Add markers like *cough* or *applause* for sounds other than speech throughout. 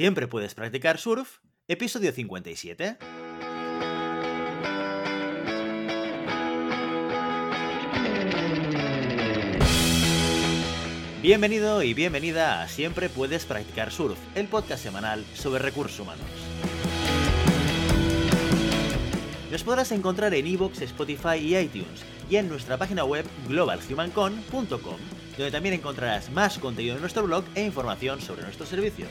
Siempre puedes practicar surf, episodio 57. Bienvenido y bienvenida a Siempre puedes practicar surf, el podcast semanal sobre recursos humanos. Nos podrás encontrar en iVoox, Spotify y iTunes y en nuestra página web globalhumancon.com, donde también encontrarás más contenido en nuestro blog e información sobre nuestros servicios.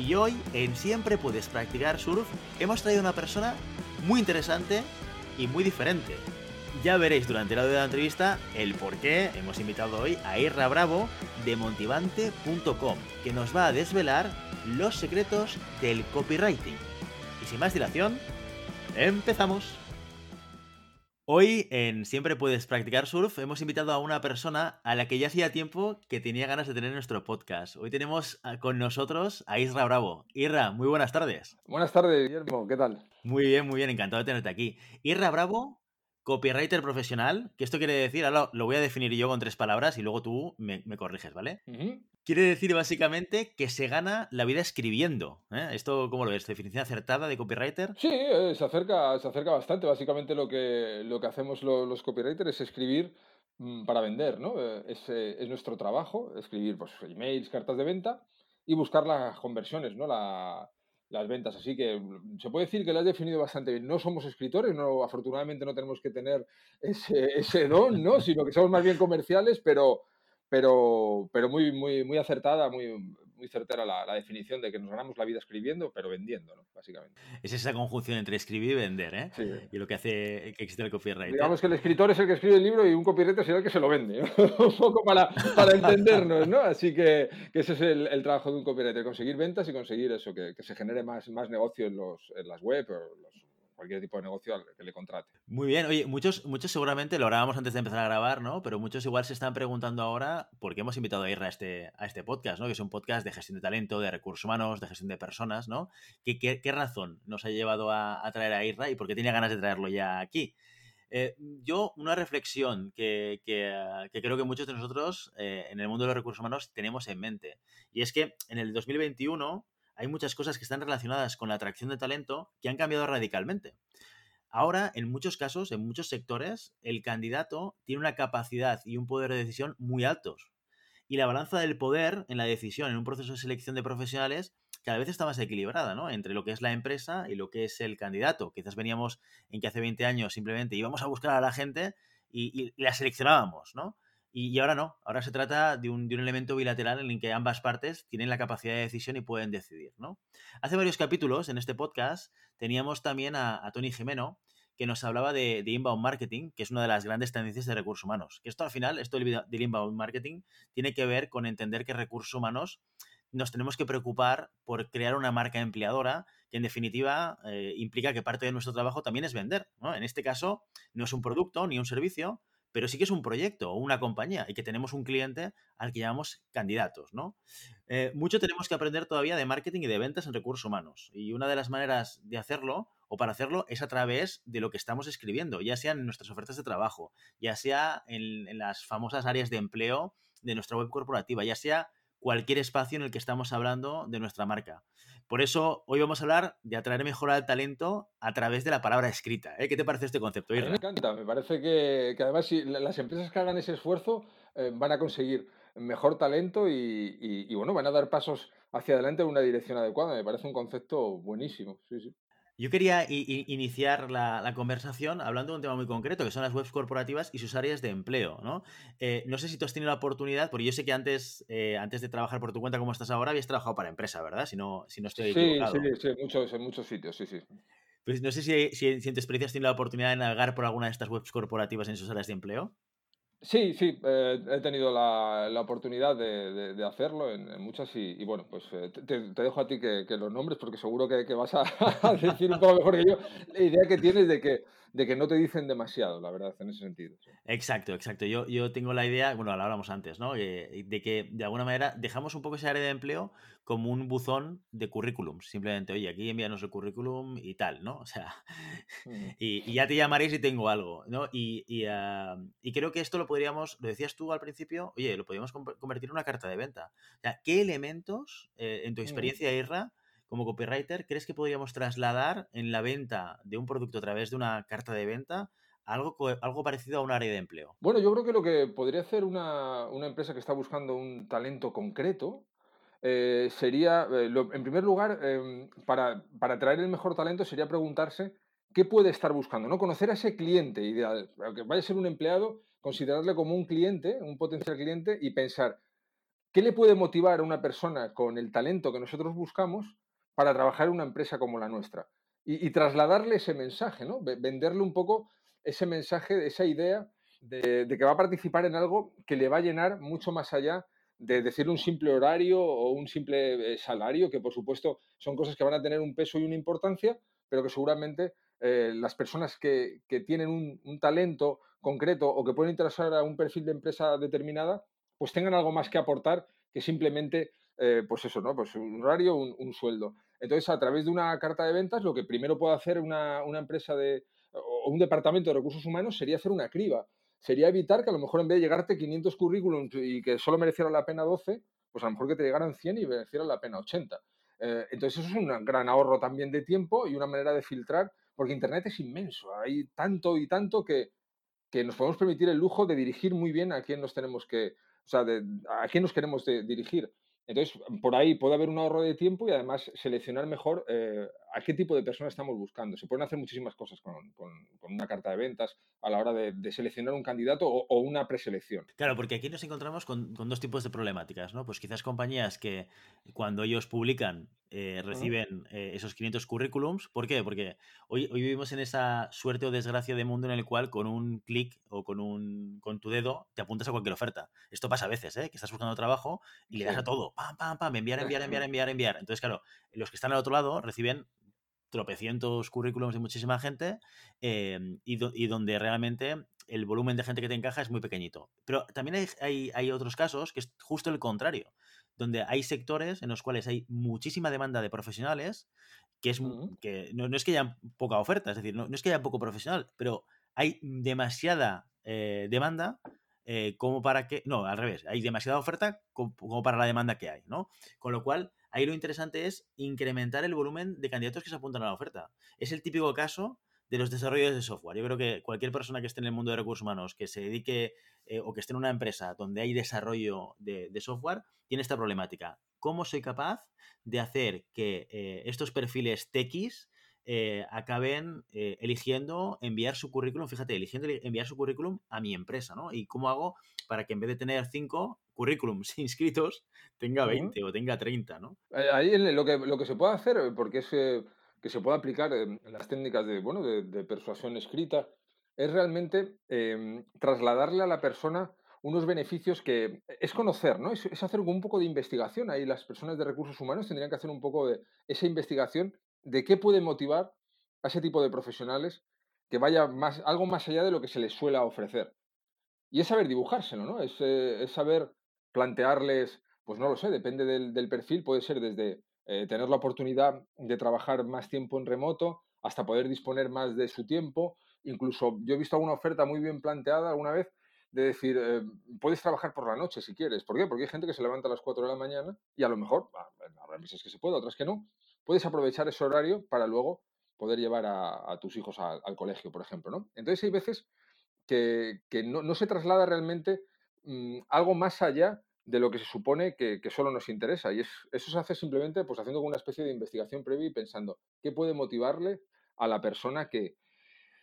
y hoy en Siempre puedes practicar surf hemos traído una persona muy interesante y muy diferente. Ya veréis durante de la entrevista el por qué hemos invitado hoy a Irra Bravo de Montivante.com, que nos va a desvelar los secretos del copywriting. Y sin más dilación, empezamos. Hoy en Siempre puedes practicar surf hemos invitado a una persona a la que ya hacía tiempo que tenía ganas de tener en nuestro podcast. Hoy tenemos con nosotros a Isra Bravo. Irra, muy buenas tardes. Buenas tardes, Guillermo, ¿qué tal? Muy bien, muy bien, encantado de tenerte aquí. Irra Bravo copywriter profesional, que esto quiere decir, ahora lo voy a definir yo con tres palabras y luego tú me, corriges, ¿vale? Quiere decir básicamente que se gana la vida escribiendo. ¿eh? ¿Esto cómo lo ves? ¿Definición acertada de copywriter? Sí, eh, se, acerca, se acerca bastante. Básicamente lo que, lo que hacemos los, copywriters es escribir mm, para vender, ¿no? Eh, es, es, nuestro trabajo, escribir pues, emails, cartas de venta y buscar las conversiones, ¿no? La, las ventas. Así que mm, se puede decir que lo has definido bastante bien. No somos escritores, no, afortunadamente no tenemos que tener ese, ese don, ¿no? sino que somos más bien comerciales, pero, pero, pero muy, muy, muy acertada, muy, muy certera la, definición de que nos ganamos la vida escribiendo, pero vendiendo, ¿no? Básicamente. Es esa conjunción entre escribir y vender, ¿eh? Sí. Y lo que hace que existe el copyright. Digamos que el escritor es el que escribe el libro y un copywriter será el que se lo vende, *laughs* un poco para, para entendernos, ¿no? Así que, que ese es el, el, trabajo de un copywriter, conseguir ventas y conseguir eso, que, que se genere más, más negocio en, los, en las web o los cualquier tipo de negocio que le contrate. Muy bien, oye, muchos, muchos seguramente lo hablábamos antes de empezar a grabar, ¿no? Pero muchos igual se están preguntando ahora por qué hemos invitado a Irra a este, a este podcast, ¿no? Que es un podcast de gestión de talento, de recursos humanos, de gestión de personas, ¿no? ¿Qué, qué, razón nos ha llevado a, traer a Irra y por qué tenía ganas de traerlo ya aquí? Eh, yo, una reflexión que, que, que, creo que muchos de nosotros eh, en el mundo de los recursos humanos tenemos en mente, y es que en el 2021 hay muchas cosas que están relacionadas con la atracción de talento que han cambiado radicalmente. Ahora, en muchos casos, en muchos sectores, el candidato tiene una capacidad y un poder de decisión muy altos. Y la balanza del poder en la decisión, en un proceso de selección de profesionales, cada vez está más equilibrada, ¿no? Entre lo que es la empresa y lo que es el candidato. Quizás veníamos en que hace 20 años simplemente íbamos a buscar a la gente y, y la seleccionábamos, ¿no? Y, ahora no, ahora se trata de un, elemento bilateral en el que ambas partes tienen la capacidad de decisión y pueden decidir, ¿no? Hace varios capítulos en este podcast teníamos también a, Tony Jimeno, que nos hablaba de, inbound marketing, que es una de las grandes tendencias de recursos humanos. Que esto al final, esto del inbound marketing, tiene que ver con entender que recursos humanos nos tenemos que preocupar por crear una marca empleadora que en definitiva eh, implica que parte de nuestro trabajo también es vender. ¿no? En este caso no es un producto ni un servicio, pero sí que es un proyecto o una compañía y que tenemos un cliente al que llamamos candidatos, ¿no? Eh, mucho tenemos que aprender todavía de marketing y de ventas en recursos humanos y una de las maneras de hacerlo o para hacerlo es a través de lo que estamos escribiendo, ya sea en nuestras ofertas de trabajo, ya sea en, en las famosas áreas de empleo de nuestra web corporativa, ya sea cualquier espacio en el que estamos hablando de nuestra marca. Por eso hoy vamos a hablar de atraer mejor al talento a través de la palabra escrita. ¿eh? ¿Qué te parece este concepto? A mí me encanta, me parece que, además si las empresas que hagan ese esfuerzo eh, van a conseguir mejor talento y, y, bueno, van a dar pasos hacia adelante en una dirección adecuada. Me parece un concepto buenísimo. Sí, sí. Yo quería iniciar la, conversación hablando de un tema muy concreto, que son las webs corporativas y sus áreas de empleo. ¿no? Eh, no sé si tú has tenido la oportunidad, porque yo sé que antes, eh, antes de trabajar por tu cuenta como estás ahora, habías trabajado para empresa, ¿verdad? Si no, si no estoy sí, equivocado. Sí, sí, en muchos, en muchos sitios, sí, sí. Pues no sé si, si, en tu experiencia has tenido la oportunidad de navegar por alguna de estas webs corporativas en sus áreas de empleo. Sí, sí, eh, he tenido la, la oportunidad de, de- hacerlo en, en muchas y, y bueno, pues eh, te, dejo a ti que, que los nombres porque seguro que, vas *laughs* a decir un poco mejor que yo. La idea que tienes de que, de que no te dicen demasiado, la verdad, en ese sentido. sí. Exacto, exacto. Yo, yo tengo la idea, bueno, lo hablamos antes, ¿no? Eh, de que de alguna manera dejamos un poco ese área de empleo como un buzón de currículums. Simplemente, oye, aquí envíanos el currículum y tal, ¿no? *laughs* O sea, y, y ya te llamaré si tengo algo, ¿no? Y, y, ah, y creo que esto lo podríamos, lo decías tú al principio, oye, lo podríamos convertir en una carta de venta. O sea, ¿qué elementos, eh, en tu experiencia, Irra, como copywriter, crees que podríamos trasladar en la venta de un producto a través de una carta de venta? Algo, algo parecido a un área de empleo. Bueno, yo creo que lo que podría hacer una, una empresa que está buscando un talento concreto eh, sería, eh, en primer lugar, em, para, para atraer el mejor talento sería preguntarse qué puede estar buscando, ¿no? Conocer a ese cliente ideal, aunque vaya a ser un empleado, considerarle como un cliente, un potencial cliente y pensar qué le puede motivar a una persona con el talento que nosotros buscamos para trabajar en una empresa como la nuestra. Y, trasladarle ese mensaje, ¿no? Ve- Venderle un poco ese mensaje, esa idea de, que va a participar en algo que le va a llenar mucho más allá de decir un simple horario o un simple eh, salario, que por supuesto son cosas que van a tener un peso y una importancia, pero que seguramente eh, las personas que, que tienen un, un talento concreto o que pueden interesar a un perfil de empresa determinada, pues tengan algo más que aportar que simplemente, eh, pues eso, ¿no? Pues un horario, un, un, sueldo. Entonces, a través de una carta de ventas, lo que primero puede hacer una, una empresa de, o un departamento de recursos humanos sería hacer una criba sería evitar que a lo mejor en vez de llegarte 500 currículums y que solo mereciera la pena 12, pues a lo mejor que te llegaran 100 y merecieran la pena 80. Eh, entonces eso es un gran ahorro también de tiempo y una manera de filtrar, porque Internet es inmenso, hay tanto y tanto que, que nos podemos permitir el lujo de dirigir muy bien a quién nos tenemos que, o sea, de, a quién nos queremos de, dirigir. Entonces, por ahí puede haber un ahorro de tiempo y además seleccionar mejor eh, a qué tipo de personas estamos buscando. Se pueden hacer muchísimas cosas con, con, con una carta de ventas a la hora de, de seleccionar un candidato o, o, una preselección. Claro, porque aquí nos encontramos con, con, dos tipos de problemáticas, ¿no? Pues quizás compañías que cuando ellos publican eh, reciben eh, esos 500 currículums. ¿Por qué? Porque hoy, hoy vivimos en esa suerte o desgracia de mundo en el cual con un clic o con, un, con tu dedo te apuntas a cualquier oferta. Esto pasa a veces, ¿eh? Que estás buscando trabajo y le das a todo. Pam, pam, pam, enviar, enviar, *laughs* enviar, enviar, enviar. Entonces, claro, los que están al otro lado reciben tropecientos currículums de muchísima gente eh, y, do, y, donde realmente el volumen de gente que te encaja es muy pequeñito. Pero también hay, hay, hay, otros casos que es justo el contrario, donde hay sectores en los cuales hay muchísima demanda de profesionales, que, es, uh -huh. que no, no, es que haya poca oferta, es decir, no, no, es que haya poco profesional, pero hay demasiada eh, demanda eh, como para que, no, al revés, hay demasiada oferta como, como para la demanda que hay, ¿no? Con lo cual, ahí lo interesante es incrementar el volumen de candidatos que se apuntan a la oferta. Es el típico caso de los desarrolladores de software. Yo creo que cualquier persona que esté en el mundo de recursos humanos, que se dedique eh, o que esté en una empresa donde hay desarrollo de, software, tiene esta problemática. ¿Cómo soy capaz de hacer que eh, estos perfiles techis eh, acaben eligiendo enviar su currículum, fíjate, eligiendo enviar su currículum a mi empresa, ¿no? Y cómo hago para que en vez de tener cinco currículums *laughs* inscritos, tenga 20 uh -huh. o tenga 30, ¿no? Ahí lo que, lo que se puede hacer, porque es eh, que se puede aplicar en las técnicas de, bueno, de, de persuasión escrita, es realmente eh, trasladarle a la persona unos beneficios que es conocer, ¿no? Es, es, hacer un poco de investigación. Ahí las personas de recursos humanos tendrían que hacer un poco de esa investigación de qué puede motivar a ese tipo de profesionales que vaya más, algo más allá de lo que se les suele ofrecer. Y es saber dibujárselo, ¿no? Es, eh, es saber plantearles, pues no lo sé, depende del, perfil, puede ser desde eh, tener la oportunidad de trabajar más tiempo en remoto hasta poder disponer más de su tiempo. Incluso yo he visto alguna oferta muy bien planteada alguna vez de decir, eh, puedes trabajar por la noche si quieres. ¿Por qué? Porque hay gente que se levanta a las 4 de la mañana y a lo mejor, habrá veces que se puede, otras que no, puedes aprovechar ese horario para luego poder llevar a, tus hijos al colegio, por ejemplo. ¿no? Entonces hay veces que, que no, no, se traslada realmente mmm, algo más allá de lo que se supone que, solo nos interesa. Y es, eso se hace simplemente pues, haciendo una especie de investigación previa y pensando qué puede motivarle a la persona que,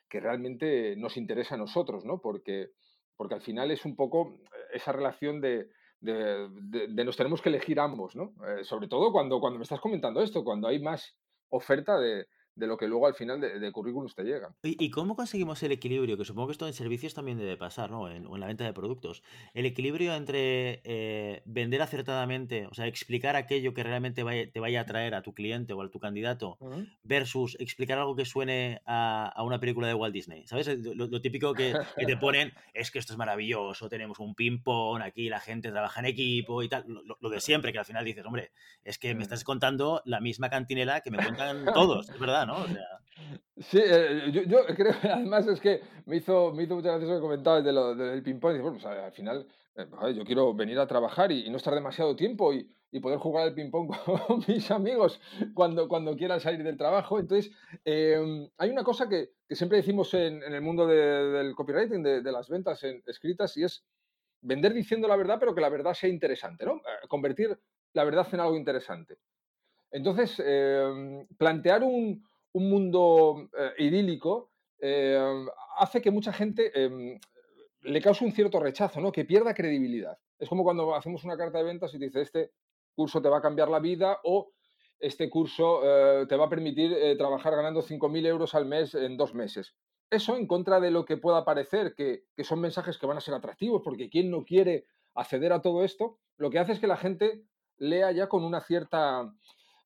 que realmente nos interesa a nosotros, ¿no? Porque, porque al final es un poco esa relación de, de nos tenemos que elegir ambos, ¿no? Eh, sobre todo cuando, cuando me estás comentando esto, cuando hay más oferta de, de lo que luego al final de, de currículums te llega. ¿Y, cómo conseguimos el equilibrio? Que supongo que esto en servicios también debe pasar, ¿no? En, en la venta de productos. El equilibrio entre eh, vender acertadamente, o sea, explicar aquello que realmente te vaya a traer a tu cliente o a tu candidato, versus explicar algo que suene a, una película de Walt Disney. ¿Sabes? Lo, típico que, te *laughs* ponen es que esto es maravilloso, tenemos un ping-pong, aquí la gente trabaja en equipo y tal. Lo, de siempre, que al final dices, hombre, es que me estás contando la misma cantinela que me cuentan *laughs* todos, es verdad, Sí, eh, yo, yo, creo, *laughs* además es que me hizo, me hizo muchas gracias que comentabas de del ping-pong. Bueno, pues, al final, eh, yo quiero venir a trabajar y, no estar demasiado tiempo y, y poder jugar al ping-pong *laughs* con mis amigos cuando, cuando quieran salir del trabajo. Entonces, em, hay una cosa que, que siempre decimos en, el mundo del copywriting, de, de, las ventas escritas, y es vender diciendo la verdad, pero que la verdad sea interesante, ¿no? Eh, convertir la verdad en algo interesante. Entonces, em, plantear un, un mundo eh, idílico em, hace que mucha gente em, le cause un cierto rechazo, ¿no? que pierda credibilidad. Es como cuando hacemos una carta de ventas y dice, este curso te va a cambiar la vida o este curso eh, te va a permitir eh, trabajar ganando 5.000 euros al mes en dos meses. Eso en contra de lo que pueda parecer, que, que son mensajes que van a ser atractivos, porque quien no quiere acceder a todo esto, lo que hace es que la gente lea ya con una cierta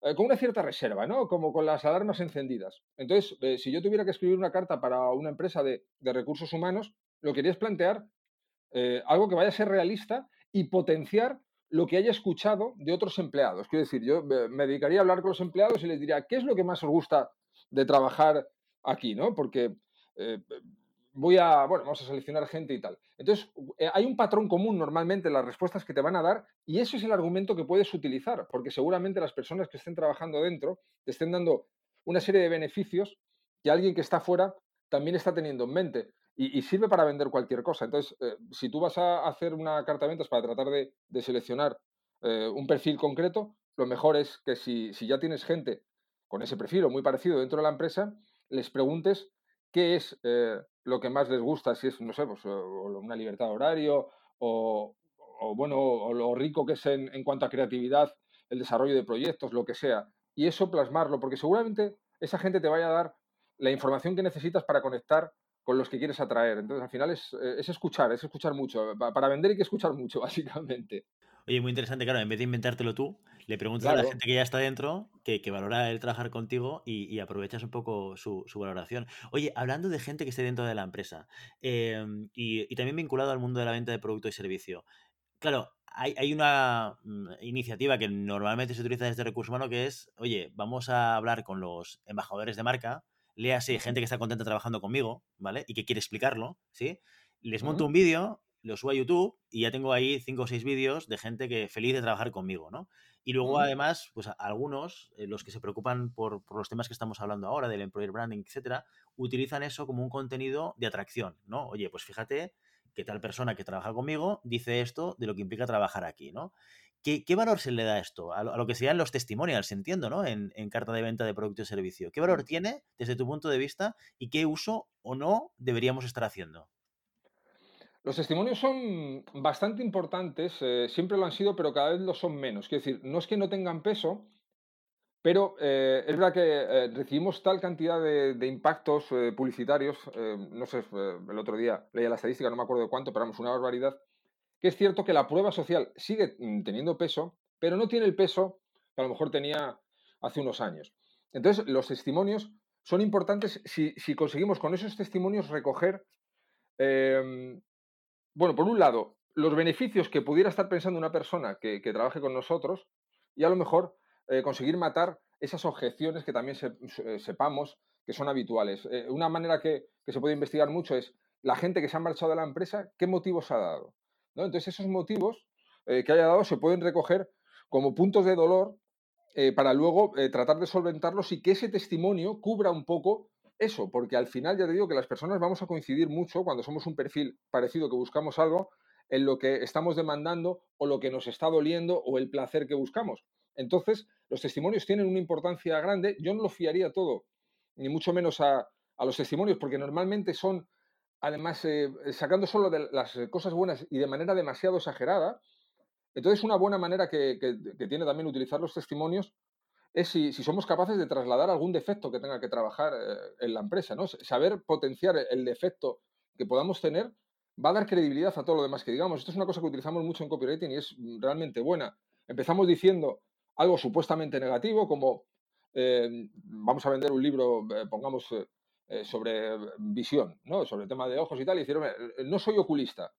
eh, con una cierta reserva, ¿no? Como con las alarmas encendidas. Entonces, eh, si yo tuviera que escribir una carta para una empresa de, recursos humanos, lo quería es plantear eh, algo que vaya a ser realista y potenciar lo que haya escuchado de otros empleados. Quiero decir, yo me dedicaría a hablar con los empleados y les diría, ¿qué es lo que más os gusta de trabajar aquí? ¿no? Porque voy a, bueno, vamos a seleccionar gente y tal. Entonces, eh, hay un patrón común normalmente en las respuestas que te van a dar y ese es el argumento que puedes utilizar, porque seguramente las personas que estén trabajando dentro te estén dando una serie de beneficios que alguien que está fuera también está teniendo en mente y, sirve para vender cualquier cosa. Entonces, eh, si tú vas a hacer una carta de ventas para tratar de, seleccionar eh, un perfil concreto, lo mejor es que si, si ya tienes gente con ese perfil o muy parecido dentro de la empresa, les preguntes qué es eh, lo que más les gusta, si es, no sé, pues, una libertad de horario o, bueno, o lo rico que es en, cuanto a creatividad, el desarrollo de proyectos, lo que sea. Y eso plasmarlo, porque seguramente esa gente te vaya a dar la información que necesitas para conectar con los que quieres atraer. Entonces, al final es, eh, es escuchar, es escuchar mucho. Para vender hay que escuchar mucho, *laughs* básicamente. Oye, muy interesante, claro, en vez de inventártelo tú, le preguntas a la gente que ya está dentro, que, que valora el trabajar contigo y, aprovechas un poco su, valoración. Oye, hablando de gente que esté dentro de la empresa em, y, también vinculado al mundo de la venta de producto y servicio, claro, hay, hay, una mm, iniciativa que normalmente se utiliza desde Recursos Humanos que es, oye, vamos a hablar con los embajadores de marca, léase gente que está contenta trabajando conmigo, ¿vale? Y que quiere explicarlo, ¿sí? Les monto un vídeo lo subo a YouTube y ya tengo ahí cinco o seis vídeos de gente que feliz de trabajar conmigo, ¿no? Y luego, además, pues algunos, eh, los que se preocupan por, los temas que estamos hablando ahora, del employer branding, etcétera, utilizan eso como un contenido de atracción, ¿no? Oye, pues fíjate que tal persona que trabaja conmigo dice esto de lo que implica trabajar aquí, ¿no? ¿Qué, valor se le da a esto? A lo, que serían los testimonials, entiendo, ¿no? En, en, carta de venta de producto y servicio. ¿Qué valor tiene desde tu punto de vista y qué uso o no deberíamos estar haciendo? Los testimonios son bastante importantes, eh, siempre lo han sido, pero cada vez lo son menos. Quiero decir, no es que no tengan peso, pero eh, es verdad que eh, recibimos tal cantidad de, impactos publicitarios, no sé, el otro día leía la estadística, no me acuerdo de cuánto, pero vamos, una barbaridad, que es cierto que la prueba social sigue mm, teniendo peso, pero no tiene el peso que a lo mejor tenía hace unos años. Entonces, los testimonios son importantes si, si conseguimos con esos testimonios recoger em, bueno, por un lado, los beneficios que pudiera estar pensando una persona que, trabaje con nosotros y a lo mejor eh, conseguir matar esas objeciones que también eh, sepamos que son habituales. Eh, una manera que, se puede investigar mucho es la gente que se ha marchado de la empresa, ¿qué motivos ha dado? Entonces, esos motivos que haya dado se pueden recoger como puntos de dolor para luego tratar de solventarlos y que ese testimonio cubra un poco eso, porque al final ya te digo que las personas vamos a coincidir mucho cuando somos un perfil parecido que buscamos algo en lo que estamos demandando o lo que nos está doliendo o el placer que buscamos. Entonces, los testimonios tienen una importancia grande. Yo no lo fiaría todo, ni mucho menos a, los testimonios, porque normalmente son, además, eh, sacando solo de las cosas buenas y de manera demasiado exagerada. Entonces, una buena manera que, que tiene también utilizar los testimonios es si, somos capaces de trasladar algún defecto que tenga que trabajar eh, en la empresa, ¿no? Saber potenciar el defecto que podamos tener va a dar credibilidad a todo lo demás que digamos. Esto es una cosa que utilizamos mucho en copywriting y es realmente buena. Empezamos diciendo algo supuestamente negativo, como eh, vamos a vender un libro, eh, pongamos, sobre visión, ¿no? Sobre el tema de ojos y tal, y decir, no soy oculista.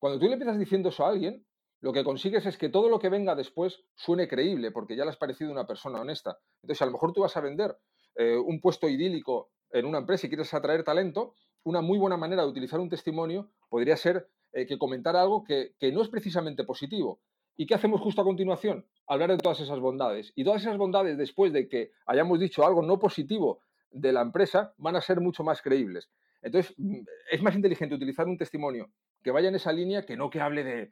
Cuando tú le empiezas diciendo eso a alguien, lo que consigues es que todo lo que venga después suene creíble, porque ya le has parecido una persona honesta. Entonces, a lo mejor tú vas a vender eh, un puesto idílico en una empresa y quieres atraer talento, una muy buena manera de utilizar un testimonio podría ser eh, que comentar algo que, que no es precisamente positivo. ¿Y qué hacemos justo a continuación? Hablar de todas esas bondades. Y todas esas bondades, después de que hayamos dicho algo no positivo de la empresa, van a ser mucho más creíbles. Entonces, mm, es más inteligente utilizar un testimonio que vaya en esa línea que no que hable de,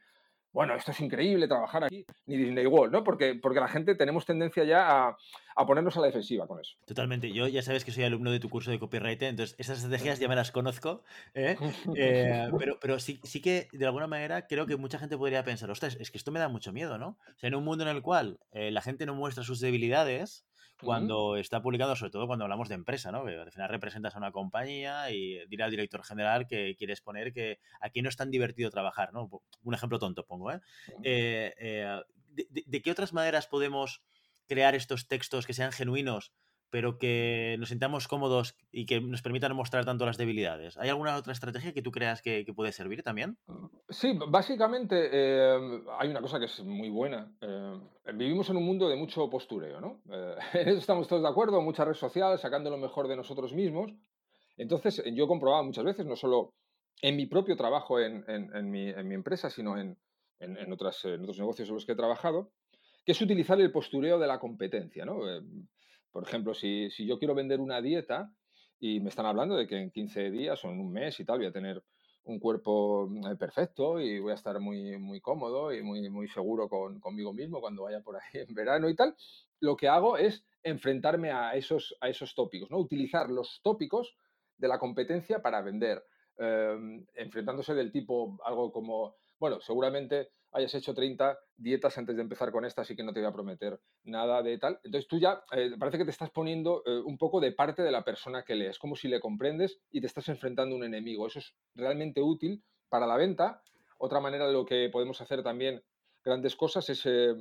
bueno, esto es increíble trabajar aquí, ni Disney World, ¿no? Porque, porque la gente tenemos tendencia ya a, ponernos a la defensiva con eso. Totalmente. Yo ya sabes que soy alumno de tu curso de copyright, entonces esas estrategias ya me las conozco, ¿eh? *laughs* Eh, pero, pero sí, sí que de alguna manera creo que mucha gente podría pensar, ostras, es que esto me da mucho miedo, ¿no? O sea, en un mundo en el cual eh, la gente no muestra sus debilidades, cuando está publicado, sobre todo cuando hablamos de empresa, ¿no? Que al final representas a una compañía y dirá al director general que quieres poner que aquí no es tan divertido trabajar, ¿no? Un ejemplo tonto pongo, ¿eh? eh, eh de, qué otras maneras podemos crear estos textos que sean genuinos pero que nos sintamos cómodos y que nos permitan mostrar tanto las debilidades. ¿Hay alguna otra estrategia que tú creas que, puede servir también? Sí, básicamente eh, hay una cosa que es muy buena. Eh, vivimos en un mundo de mucho postureo, ¿no? Eh, *laughs* en eso estamos todos de acuerdo, mucha red social, sacando lo mejor de nosotros mismos. Entonces, yo he comprobado muchas veces, no solo en mi propio trabajo en, mi, empresa, sino en, en, otros negocios en los que he trabajado, que es utilizar el postureo de la competencia, ¿no? Por ejemplo, si, yo quiero vender una dieta y me están hablando de que en 15 días o en un mes y tal voy a tener un cuerpo eh, perfecto y voy a estar muy, muy cómodo y muy, muy seguro conmigo mismo cuando vaya por ahí *laughs* en verano y tal, lo que hago es enfrentarme a esos, a esos tópicos, ¿no? utilizar los tópicos de la competencia para vender, em, enfrentándose del tipo algo como, bueno, seguramente hayas hecho 30 dietas antes de empezar con esta, así que no te voy a prometer nada de tal. Entonces tú ya eh, parece que te estás poniendo eh, un poco de parte de la persona que lees, como si le comprendes y te estás enfrentando a un enemigo. Eso es realmente útil para la venta. Otra manera de lo que podemos hacer también grandes cosas es, eh,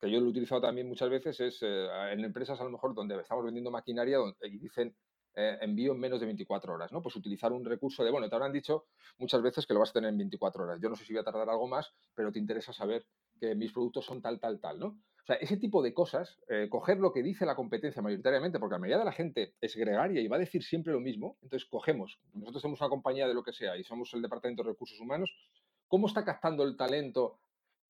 que yo lo he utilizado también muchas veces, es en empresas a lo mejor donde estamos vendiendo maquinaria y dicen eh, envío en menos de 24 horas, ¿no? Pues utilizar un recurso de, bueno, te habrán dicho muchas veces que lo vas a tener en 24 horas. Yo no sé si voy a tardar algo más, pero te interesa saber que mis productos son tal, tal, tal, ¿no? O sea, ese tipo de cosas, eh, coger lo que dice la competencia mayoritariamente, porque la mayoría de la gente es gregaria y va a decir siempre lo mismo, entonces cogemos, nosotros somos una compañía de lo que sea y somos el Departamento de Recursos Humanos, ¿cómo está captando el talento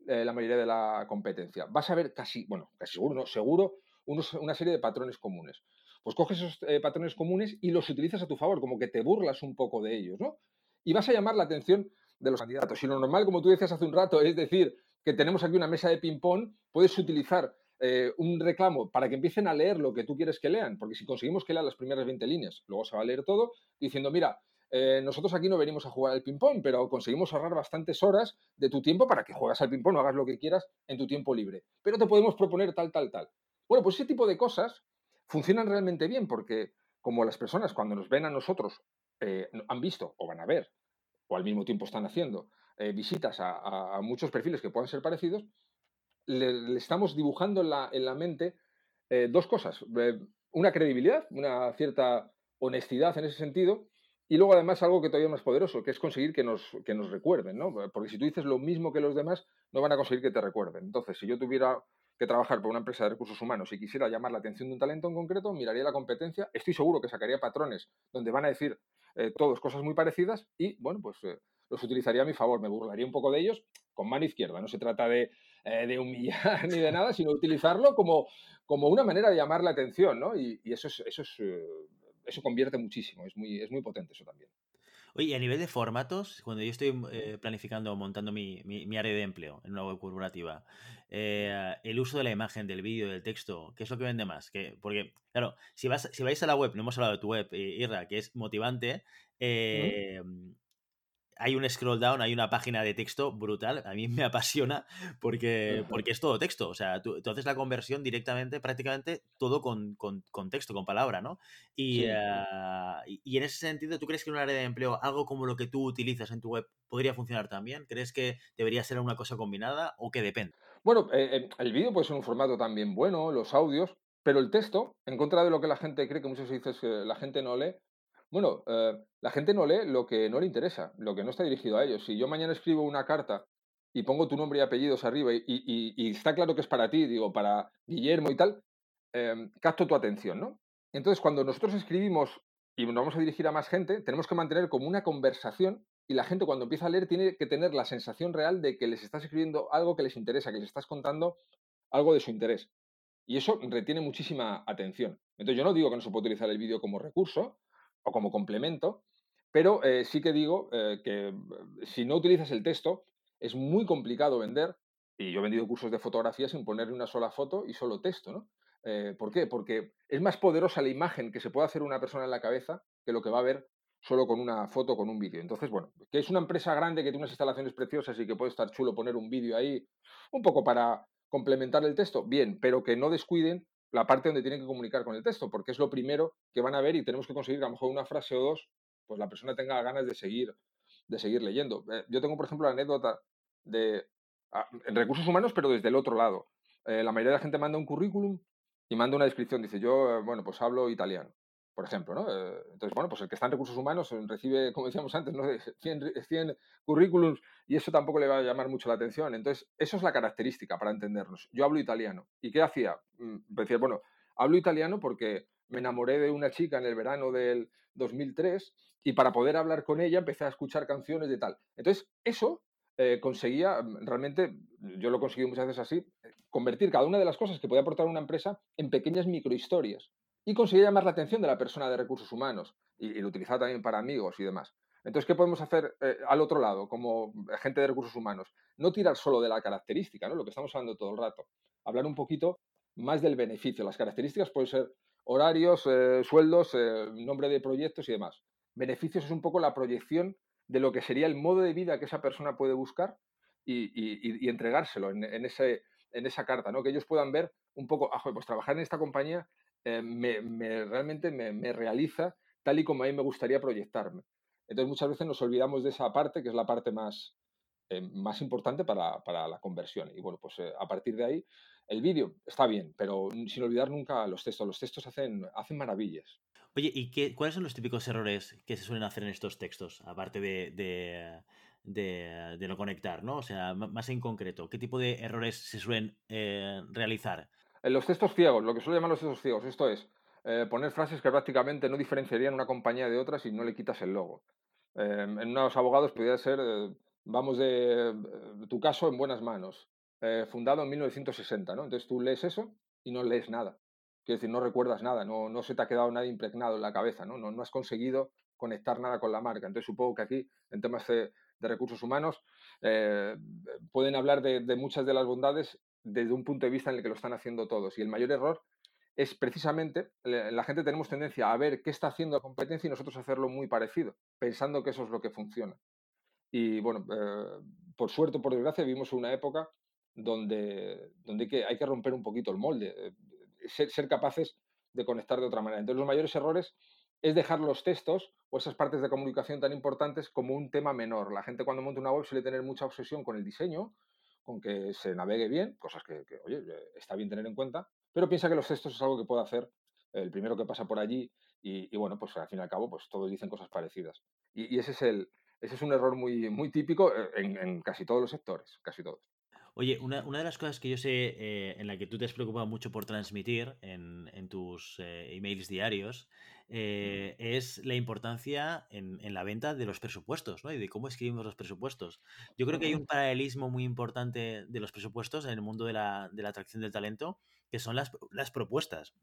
eh, la mayoría de la competencia? Vas a ver casi, bueno, casi seguro, ¿no? Seguro una serie de patrones comunes pues coges esos eh, patrones comunes y los utilizas a tu favor, como que te burlas un poco de ellos, ¿no? Y vas a llamar la atención de los candidatos. Si lo normal, como tú decías hace un rato, es decir, que tenemos aquí una mesa de ping-pong, puedes utilizar eh, un reclamo para que empiecen a leer lo que tú quieres que lean, porque si conseguimos que lean las primeras 20 líneas, luego se va a leer todo, diciendo, mira, eh, nosotros aquí no venimos a jugar al ping-pong, pero conseguimos ahorrar bastantes horas de tu tiempo para que juegas al ping-pong o hagas lo que quieras en tu tiempo libre. Pero te podemos proponer tal, tal, tal. Bueno, pues ese tipo de cosas funcionan realmente bien porque como las personas cuando nos ven a nosotros eh, han visto o van a ver o al mismo tiempo están haciendo eh, visitas a, muchos perfiles que puedan ser parecidos, le, estamos dibujando en la, en la mente eh, dos cosas. una credibilidad, una cierta honestidad en ese sentido, y luego además algo que todavía más poderoso, que es conseguir que nos, que nos recuerden, ¿no? Porque si tú dices lo mismo que los demás, no van a conseguir que te recuerden. Entonces, si yo tuviera que trabajar por una empresa de recursos humanos y quisiera llamar la atención de un talento en concreto, miraría la competencia, estoy seguro que sacaría patrones donde van a decir eh, todos cosas muy parecidas y, bueno, pues eh, los utilizaría a mi favor, me burlaría un poco de ellos con mano izquierda, no se trata de, eh, humillar *laughs* ni de nada, sino utilizarlo como, como una manera de llamar la atención, ¿no? Y, eso, es, eso, es, eso convierte muchísimo, es muy, es muy potente eso también. Oye, a nivel de formatos, cuando yo estoy eh, planificando o montando mi, mi, área de empleo en una web corporativa, eh, el uso de la imagen, del vídeo, del texto, ¿qué es lo que vende más? Que, porque, claro, si, vas, si vais a la web, no hemos hablado de tu web, eh, Irra, que es motivante, hay un scroll down, hay una página de texto brutal. A mí me *laughs* apasiona porque, porque es todo texto. O sea, tú, haces la conversión directamente, prácticamente todo con, con, texto, con palabra, ¿no? Ah, y, y, en ese sentido, ¿tú crees que en un área de empleo algo como lo que tú utilizas en tu web podría funcionar también? ¿Crees que debería ser una cosa combinada o que depende? Bueno, eh, eh, el vídeo puede ser un formato también bueno, los audios, pero el texto, en contra de lo que la gente cree, que muchas veces la gente no lee, bueno, eh, la gente no lee lo que no le interesa, lo que no está dirigido a ellos. Si yo mañana escribo una carta y pongo tu nombre y apellidos arriba y, está claro que es para ti, digo, para Guillermo y tal, em, capto tu atención, ¿no? Entonces, cuando nosotros escribimos y nos vamos a dirigir a más gente, tenemos que mantener como una conversación y la gente cuando empieza a leer tiene que tener la sensación real de que les estás escribiendo algo que les interesa, que les estás contando algo de su interés. Y eso retiene muchísima atención. Entonces yo no digo que no se puede utilizar el vídeo como recurso o como complemento, pero eh, sí que digo eh, que mm, si no utilizas el texto es muy complicado vender. Y yo he vendido cursos de fotografía sin ponerle una sola foto y solo texto, ¿no? Eh, ¿Por qué? Porque es más poderosa la imagen que se puede hacer una persona en la cabeza que lo que va a ver solo con una foto, con un vídeo. Entonces, bueno, que es una empresa grande que tiene unas instalaciones preciosas y que puede estar chulo poner un vídeo ahí, un poco para complementar el texto, bien, pero que no descuiden la parte donde tienen que comunicar con el texto, porque es lo primero que van a ver y tenemos que conseguir que a lo mejor una frase o dos, pues la persona tenga ganas de seguir, de seguir leyendo. Eh, yo tengo, por ejemplo, la anécdota de ah, en recursos humanos, pero desde el otro lado. Eh, la mayoría de la gente manda un currículum y manda una descripción. Dice, yo, eh, bueno, pues hablo italiano por ejemplo. ¿no? Eh, entonces, bueno, pues el que está en recursos humanos recibe, como decíamos antes, ¿no? *laughs* 100, currículums y eso tampoco le va a llamar mucho la atención. Entonces, eso es la característica para entendernos. Yo hablo italiano. ¿Y qué hacía? Mm, decía, bueno, hablo italiano porque me enamoré de una chica en el verano del 2003 y para poder hablar con ella empecé a escuchar canciones de tal. Entonces, eso eh, conseguía, mm, realmente, yo lo he conseguido muchas veces así, convertir cada una de las cosas que podía aportar una empresa en pequeñas microhistorias y conseguir llamar la atención de la persona de recursos humanos y, lo utilizar también para amigos y demás. Entonces, ¿qué podemos hacer eh, al otro lado como gente de recursos humanos? No tirar solo de la característica, ¿no? lo que estamos hablando todo el rato. Hablar un poquito más del beneficio. Las características pueden ser horarios, eh, sueldos, eh, nombre de proyectos y demás. Beneficios es un poco la proyección de lo que sería el modo de vida que esa persona puede buscar y, entregárselo en, ese, en esa carta, ¿no? que ellos puedan ver un poco, ah, pues trabajar en esta compañía eh, me, realmente me, realiza tal y como a mí me gustaría proyectarme. Entonces muchas veces nos olvidamos de esa parte, que es la parte más, eh, más importante para, la conversión. Y bueno, pues eh, a partir de ahí, el vídeo está bien, pero sin olvidar nunca los textos. Los textos hacen, hacen maravillas. Oye, ¿y qué, cuáles son los típicos errores que se suelen hacer en estos textos? Aparte de, de, de, no conectar, ¿no? O sea, más en concreto, ¿qué tipo de errores se suelen realizar? En los textos ciegos, lo que suele llamar los textos ciegos, esto es eh, poner frases que prácticamente no diferenciarían una compañía de otra si no le quitas el logo. Em, en unos abogados podría ser, eh, vamos de tu caso en buenas manos, eh, fundado en 1960, ¿no? Entonces tú lees eso y no lees nada. Quiero decir, no recuerdas nada, no, no se te ha quedado nada impregnado en la cabeza, ¿no? No, has conseguido conectar nada con la marca. Entonces supongo que aquí, en temas de, recursos humanos, pueden hablar de, de, muchas de las bondades desde un punto de vista en el que lo están haciendo todos. Y el mayor error es precisamente, la gente tenemos tendencia a ver qué está haciendo la competencia y nosotros hacerlo muy parecido, pensando que eso es lo que funciona. Y bueno, eh, por suerte o por desgracia, vivimos una época donde, donde hay, que, hay que romper un poquito el molde, eh, ser, ser capaces de conectar de otra manera. Entonces, los mayores errores es dejar los textos o esas partes de comunicación tan importantes como un tema menor. La gente cuando monta una web suele tener mucha obsesión con el diseño con que se navegue bien, cosas que, oye, eh, está bien tener en cuenta, pero piensa que los textos es algo que puede hacer el primero que pasa por allí y, bueno, pues al fin y al cabo, pues todos dicen cosas parecidas. Y, ese, es el, ese es un error muy, muy típico eh, en, casi todos los sectores, casi todos. Oye, una, de las cosas que yo sé eh, en la que tú te has preocupado mucho por transmitir en, en tus emails diarios eh, es la importancia en, la venta de los presupuestos, ¿no? Y de cómo escribimos los presupuestos. Yo creo que hay un paralelismo muy importante de los presupuestos en el mundo de la, atracción del talento, que son las, propuestas.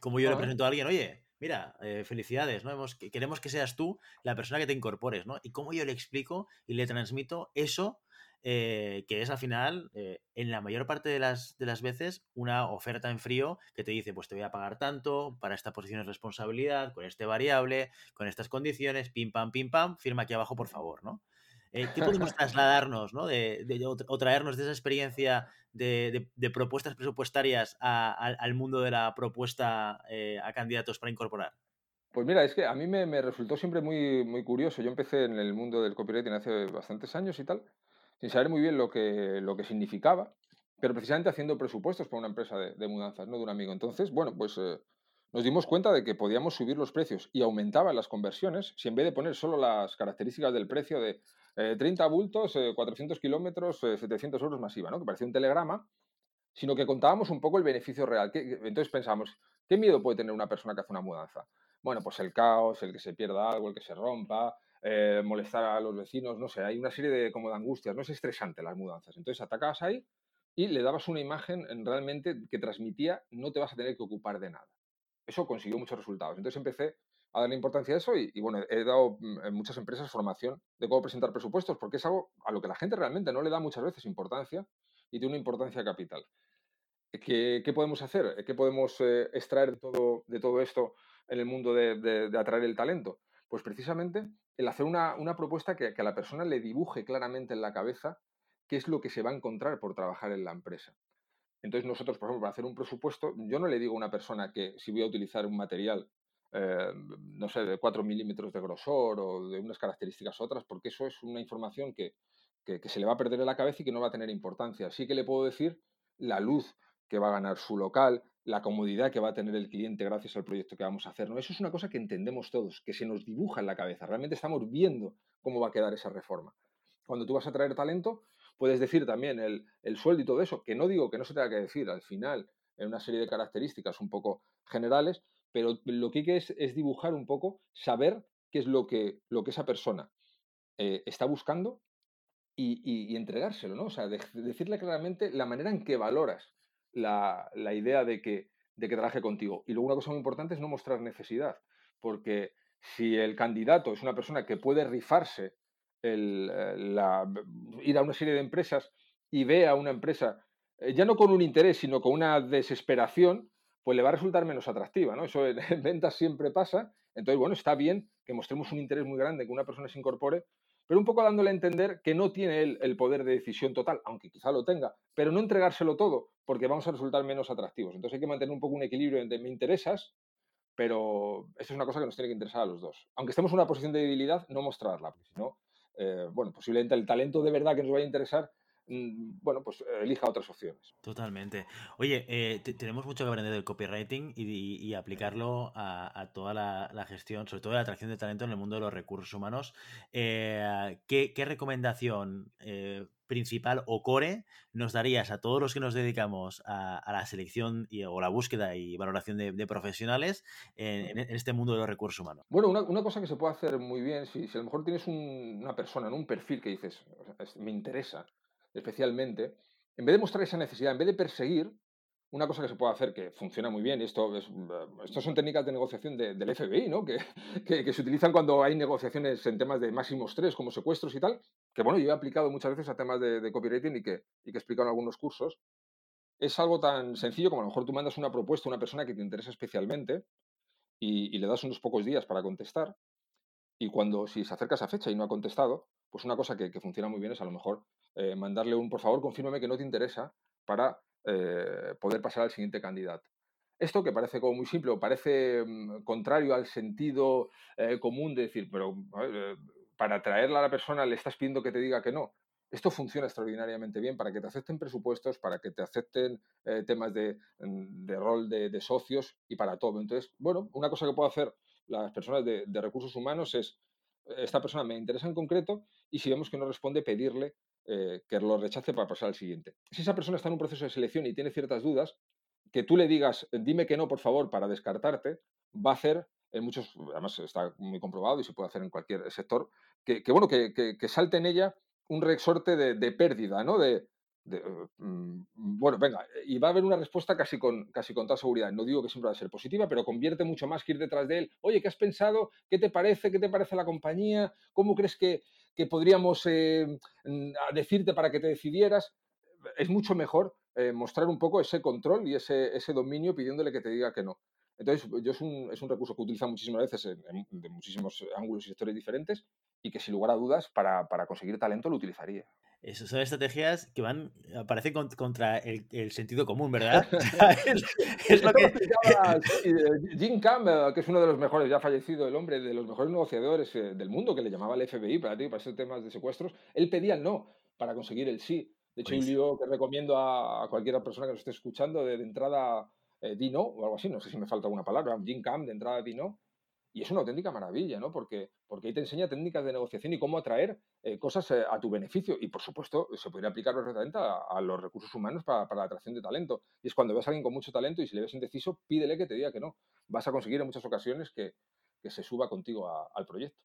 Como yo le presento a alguien, oye, mira, eh, felicidades, ¿no? queremos que seas tú la persona que te incorpores, ¿no? Y cómo yo le explico y le transmito eso eh, que es al final, eh, en la mayor parte de las, de las veces, una oferta en frío que te dice, pues te voy a pagar tanto, para esta posición de responsabilidad, con este variable, con estas condiciones, pim pam, pim pam, firma aquí abajo, por favor, ¿no? Eh, ¿Qué podemos *laughs* trasladarnos ¿no? de, o traernos de esa experiencia de, propuestas presupuestarias al mundo de la propuesta eh, a candidatos para incorporar? Pues mira, es que a mí me, resultó siempre muy, muy curioso. Yo empecé en el mundo del copywriting hace bastantes años y tal, sin saber muy bien lo que, lo que significaba, pero precisamente haciendo presupuestos para una empresa de, mudanzas, no de un amigo. Entonces, bueno, pues eh, nos dimos cuenta de que podíamos subir los precios y aumentaban las conversiones si en vez de poner solo las características del precio de 30 eh, bultos, 400 eh, kilómetros, 700 euros masiva, ¿no? que parecía un telegrama, sino que contábamos un poco el beneficio real. entonces pensamos, ¿qué miedo puede tener una persona que hace una mudanza? Bueno, pues el caos, el que se pierda algo, el que se rompa, eh, molestar a los vecinos, no sé, hay una serie de, como de angustias, no es estresante las mudanzas. Entonces atacabas ahí y le dabas una imagen realmente que transmitía no te vas a tener que ocupar de nada. Eso consiguió muchos resultados. Entonces empecé a darle importancia a eso y, bueno, he dado mm, en muchas empresas formación de cómo presentar presupuestos porque es algo a lo que la gente realmente no le da muchas veces importancia y tiene una importancia capital. ¿Qué, podemos hacer? ¿Qué podemos eh, extraer de todo, de todo esto en el mundo de, atraer el talento? Pues precisamente el hacer una, propuesta que, que, a la persona le dibuje claramente en la cabeza qué es lo que se va a encontrar por trabajar en la empresa. Entonces nosotros, por ejemplo, para hacer un presupuesto, yo no le digo a una persona que si voy a utilizar un material, eh, no sé, de 4 milímetros de grosor o de unas características otras, porque eso es una información que, se le va a perder en la cabeza y que no va a tener importancia. Sí que le puedo decir la luz que va a ganar su local, la comodidad que va a tener el cliente gracias al proyecto que vamos a hacer. ¿no? Eso es una cosa que entendemos todos, que se nos dibuja en la cabeza. Realmente estamos viendo cómo va a quedar esa reforma. Cuando tú vas a traer talento, Puedes decir también el, sueldo y todo eso, que no digo que no se tenga que decir al final en una serie de características un poco generales, pero lo que hay que es, es dibujar un poco, saber qué es lo que, lo que esa persona eh, está buscando y, entregárselo, ¿no? O sea, decirle claramente la manera en que valoras la, idea de que, de que trabaje contigo. Y luego una cosa muy importante es no mostrar necesidad, porque si el candidato es una persona que puede rifarse el, eh, ir a una serie de empresas y ve a una empresa, eh, ya no con un interés, sino con una desesperación, pues le va a resultar menos atractiva, ¿no? Eso en, *laughs* ventas siempre pasa. Entonces, bueno, está bien que mostremos un interés muy grande, que una persona se incorpore, pero un poco dándole a entender que no tiene él el poder de decisión total, aunque quizá lo tenga, pero no entregárselo todo, porque vamos a resultar menos atractivos. Entonces hay que mantener un poco un equilibrio entre me interesas, pero eso es una cosa que nos tiene que interesar a los dos. Aunque estemos en una posición de debilidad, no mostrarla, porque si eh, bueno, posiblemente el talento de verdad que nos vaya a interesar bueno, pues elija otras opciones. Totalmente. Oye, eh, tenemos mucho que aprender del copywriting y, aplicarlo a, toda la, gestión, sobre todo la atracción de talento en el mundo de los recursos humanos. Eh, ¿qué, recomendación principal o core nos darías a todos los que nos dedicamos a, la selección y, o la búsqueda y valoración de, profesionales en, este mundo de los recursos humanos? Bueno, una, cosa que se puede hacer muy bien, si, a lo mejor tienes una persona, en un perfil que dices, me interesa especialmente, en vez de mostrar esa necesidad, en vez de perseguir, una cosa que se puede hacer que funciona muy bien, y esto, es, esto son técnicas de negociación del FBI, ¿no? *laughs* que, que, se utilizan cuando hay negociaciones en temas de máximo estrés, como secuestros y tal, que bueno, yo he aplicado muchas veces a temas de, copywriting y que, y que he explicado en algunos cursos. Es algo tan sencillo como a lo mejor tú mandas una propuesta a una persona que te interesa especialmente y, le das unos pocos días para contestar. Y cuando, si se acerca esa fecha y no ha contestado, pues una cosa que, funciona muy bien es a lo mejor eh, mandarle un, por favor, confírmame que no te interesa para eh, poder pasar al siguiente candidato. Esto que parece como muy simple o parece mm, contrario al sentido eh, común de decir, pero para atraerla a la persona le estás pidiendo que te diga que no. Esto funciona extraordinariamente bien para que te acepten presupuestos, para que te acepten temas de, mm, rol de, socios y para todo. Entonces, bueno, una cosa que puedo hacer las personas de recursos humanos es, esta persona me interesa en concreto y si vemos que no responde, pedirle eh, que lo rechace para pasar al siguiente. Si esa persona está en un proceso de selección y tiene ciertas dudas, que tú le digas, dime que no, por favor, para descartarte, va a hacer en muchos, además está muy comprobado y se puede hacer en cualquier sector, que, bueno, que, que, salte en ella un resorte de, de pérdida, ¿no? De, Mm, bueno, venga, y va a haber una respuesta casi con, casi con toda seguridad. No digo que siempre va a ser positiva, pero convierte mucho más que ir detrás de él. Oye, ¿qué has pensado? ¿Qué te parece? ¿Qué te parece la compañía? ¿Cómo crees que, podríamos eh, mm, decirte para que te decidieras? Es mucho mejor eh, mostrar un poco ese control y ese, ese dominio pidiéndole que te diga que no. Entonces, yo es un, es un recurso que utiliza muchísimas veces en, de muchísimos ángulos y sectores diferentes y que sin lugar a dudas para, para conseguir talento lo utilizaría. Esas son estrategias que van, aparecen contra el, sentido común, ¿verdad? *laughs* *laughs* es, lo que... *laughs* Jim Campbell, que es uno de los mejores, ya fallecido, el hombre de los mejores negociadores eh, del mundo, que le llamaba el FBI para, ti, para esos temas de secuestros, él pedía el no para conseguir el sí. De hecho, hay un libro que recomiendo a, cualquier persona que nos esté escuchando, de, entrada, eh, di no, o algo así, no sé si me falta alguna palabra, Jim Camp, de entrada, di no, y es una auténtica maravilla, ¿no? Porque, porque ahí te enseña técnicas de negociación y cómo atraer eh, cosas eh, a tu beneficio. Y, por supuesto, se podría aplicar perfectamente a, los recursos humanos para, la atracción de talento. Y es cuando ves a alguien con mucho talento y si le ves indeciso, pídele que te diga que no. Vas a conseguir en muchas ocasiones que, se suba contigo al proyecto.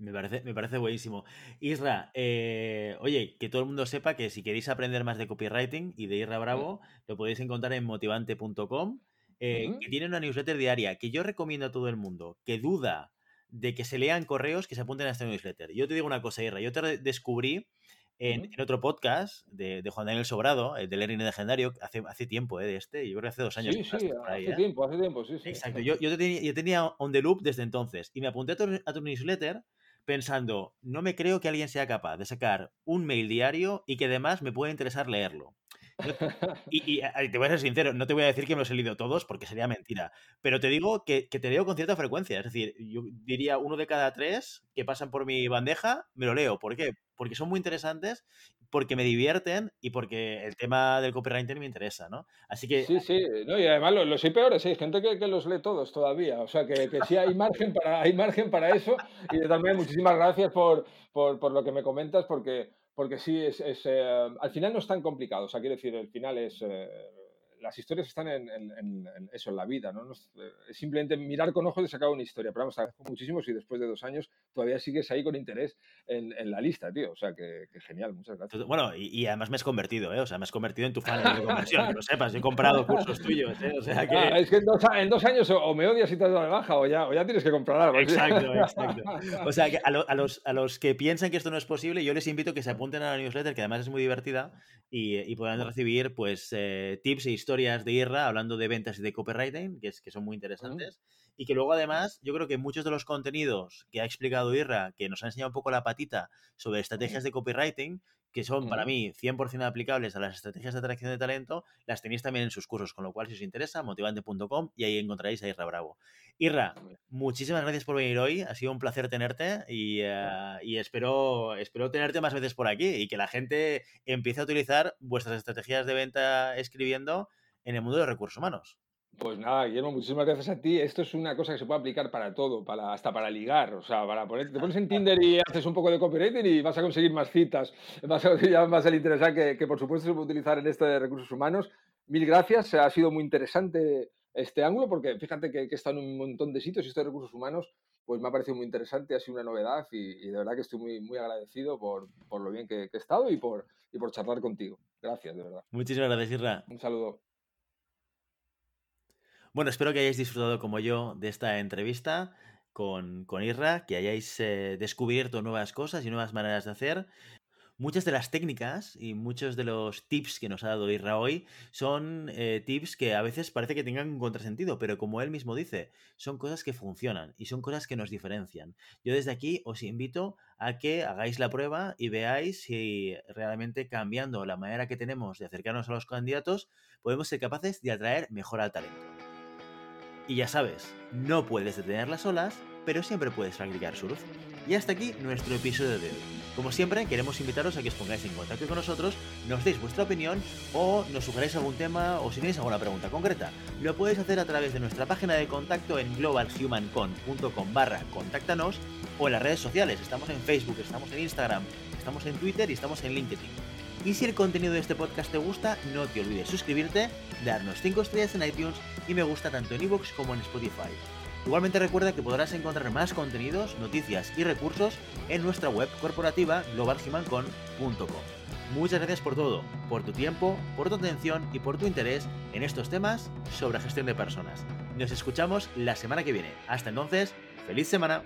Me parece, me parece buenísimo. Isra, eh, oye, que todo el mundo sepa que si queréis aprender más de copywriting y de Isra Bravo, lo podéis encontrar en motivante.com eh, que tiene una newsletter diaria que yo recomiendo a todo el mundo que duda de que se lean correos que se apunten a esta newsletter. Yo te digo una cosa, Irra, yo te descubrí en, otro podcast de, Juan Daniel Sobrado, el de Learning Legendario, hace, hace tiempo eh, de este, yo creo que hace dos años. Sí, sí, hace ¿eh? tiempo, hace tiempo, sí, sí. Exacto, yo, yo, tenía, yo, tenía, on the loop desde entonces y me apunté a tu, a tu newsletter pensando, no me creo que alguien sea capaz de sacar un mail diario y que además me pueda interesar leerlo. *laughs* Y, te voy a ser sincero, no te voy a decir que me los he leído todos porque sería mentira, pero te digo que, te leo con cierta frecuencia. Es decir, yo diría uno de cada tres que pasan por mi bandeja, me lo leo. ¿Por qué? Porque son muy interesantes, porque me divierten y porque el tema del copywriting me interesa, ¿no? Así que... Sí, sí, no, y además los, los hay peores, hay gente que, los lee todos todavía, o sea que, que, sí hay margen para, hay margen para eso y también muchísimas gracias por, por, por lo que me comentas porque porque sí, es, eh, al final no es tan complicado. O sea, quiero decir, el final es eh, las historias están en, eso, en la vida, ¿no? es eh, simplemente mirar con ojos de sacar una historia. Pero vamos, agradezco muchísimo si después de dos años todavía sigues ahí con interés en, la lista, tío. O sea, que, genial, muchas gracias. Bueno, y, además me has convertido, ¿eh? O sea, me has convertido en tu fan de conversión, que lo *laughs* sepas. He comprado cursos tuyos, ¿eh? O sea que... Ah, es que en dos, años o me odias y te has dado de baja o ya, o ya tienes que comprar algo. Exacto, exacto. O sea, que a, *laughs* los, a los que piensan que esto no es posible, yo les invito a que se apunten a la newsletter, que además es muy divertida, y, y puedan recibir pues eh, tips e historias de IRA hablando de ventas y de copywriting, que, es, que son muy interesantes. Y que luego además yo creo que muchos de los contenidos que ha explicado Irra, que nos ha enseñado un poco la patita sobre estrategias de copywriting, que son para mí 100% aplicables a las estrategias de atracción de talento, las tenéis también en sus cursos, con lo cual si os interesa, motivante.com y ahí encontraréis a Irra Bravo. Irra, muchísimas gracias por venir hoy, ha sido un placer tenerte y, eh, y, espero, espero tenerte más veces por aquí y que la gente empiece a utilizar vuestras estrategias de venta escribiendo en el mundo de recursos humanos. Pues nada, Guillermo, muchísimas gracias a ti. Esto es una cosa que se puede aplicar para todo, para, hasta para ligar. O sea, para poner, te pones en *laughs* Tinder y haces un poco de copywriting y vas a conseguir más citas. *laughs* Vas a conseguir más el interesar que, que, por supuesto, se puede utilizar en esto de recursos humanos. Mil gracias, ha sido muy interesante este ángulo porque fíjate que, que he estado en un montón de sitios y esto de recursos humanos pues me ha parecido muy interesante, ha sido una novedad y, de verdad que estoy muy, muy agradecido por, por lo bien que, que, he estado y por, y por charlar contigo. Gracias, de verdad. Muchísimas gracias, Irra. Un saludo. Bueno, espero que hayáis disfrutado como yo de esta entrevista con, con Irra, que hayáis eh, descubierto nuevas cosas y nuevas maneras de hacer. Muchas de las técnicas y muchos de los tips que nos ha dado Irra hoy son eh, tips que a veces parece que tengan un contrasentido, pero como él mismo dice, son cosas que funcionan y son cosas que nos diferencian. Yo desde aquí os invito a que hagáis la prueba y veáis si realmente cambiando la manera que tenemos de acercarnos a los candidatos podemos ser capaces de atraer mejor al talento. Y ya sabes, no puedes detener las olas, pero siempre puedes practicar surf. Y hasta aquí nuestro episodio de hoy. Como siempre, queremos invitaros a que os pongáis en contacto con nosotros, nos deis vuestra opinión o nos sugeráis algún tema o si tenéis alguna pregunta concreta. Lo podéis hacer a través de nuestra página de contacto en globalhumancon.com barra contáctanos o en las redes sociales. Estamos en Facebook, estamos en Instagram, estamos en Twitter y estamos en LinkedIn. Y si el contenido de este podcast te gusta, no te olvides suscribirte, darnos 5 estrellas en iTunes y me gusta tanto en iVoox como en Spotify. Igualmente recuerda que podrás encontrar más contenidos, noticias y recursos en nuestra web corporativa globalhumancon.com. Muchas gracias por todo, por tu tiempo, por tu atención y por tu interés en estos temas sobre gestión de personas. Nos escuchamos la semana que viene. Hasta entonces, feliz semana.